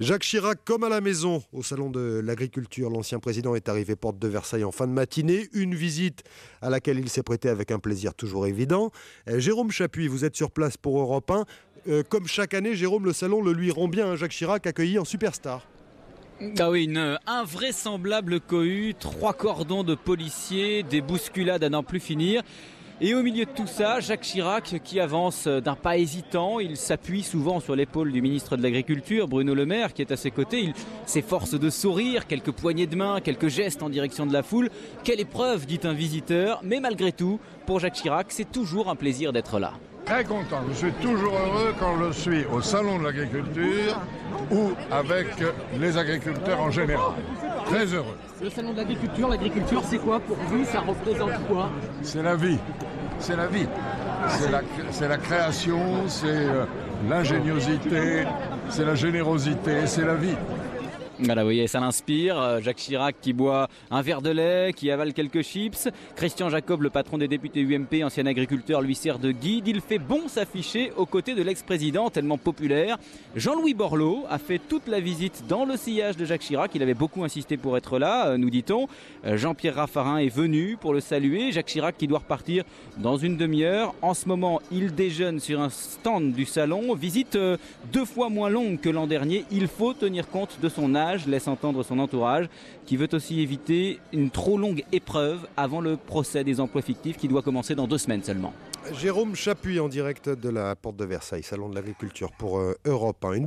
Jacques Chirac, comme à la maison, au Salon de l'Agriculture, l'ancien président est arrivé porte de Versailles en fin de matinée. Une visite à laquelle il s'est prêté avec un plaisir toujours évident. Euh, Jérôme Chapuis, vous êtes sur place pour Europe 1. Euh, comme chaque année, Jérôme, le salon le lui rend bien. Jacques Chirac accueilli en superstar. Ah oui, une invraisemblable cohue, trois cordons de policiers, des bousculades à n'en plus finir. Et au milieu de tout ça, Jacques Chirac qui avance d'un pas hésitant, il s'appuie souvent sur l'épaule du ministre de l'Agriculture, Bruno Le Maire, qui est à ses côtés. Il s'efforce de sourire, quelques poignées de main, quelques gestes en direction de la foule. Quelle épreuve, dit un visiteur, mais malgré tout, pour Jacques Chirac, c'est toujours un plaisir d'être là. Très content, je suis toujours heureux quand je suis au Salon de l'Agriculture ou avec les agriculteurs en général. Très heureux. Le salon de l'agriculture, l'agriculture c'est quoi pour vous? Ça représente quoi? C'est la vie. C'est la vie. C'est la, la création, c'est euh, l'ingéniosité, c'est la générosité, c'est la vie. Voilà, vous voyez, ça l'inspire. Euh, Jacques Chirac qui boit un verre de lait, qui avale quelques chips. Christian Jacob, le patron des députés UMP, ancien agriculteur, lui sert de guide. Il fait bon s'afficher aux côtés de l'ex-président tellement populaire. Jean-Louis Borloo a fait toute la visite dans le sillage de Jacques Chirac. Il avait beaucoup insisté pour être là, euh, nous dit-on. Euh, Jean-Pierre Raffarin est venu pour le saluer. Jacques Chirac qui doit repartir dans une demi-heure. En ce moment, il déjeune sur un stand du salon. Visite deux fois moins longue que l'an dernier. Il faut tenir compte de son âge laisse entendre son entourage, qui veut aussi éviter une trop longue épreuve avant le procès des emplois fictifs qui doit commencer dans deux semaines seulement. Jérôme Chapuis en direct de la porte de Versailles, Salon de l'Agriculture pour euh, Europe 1.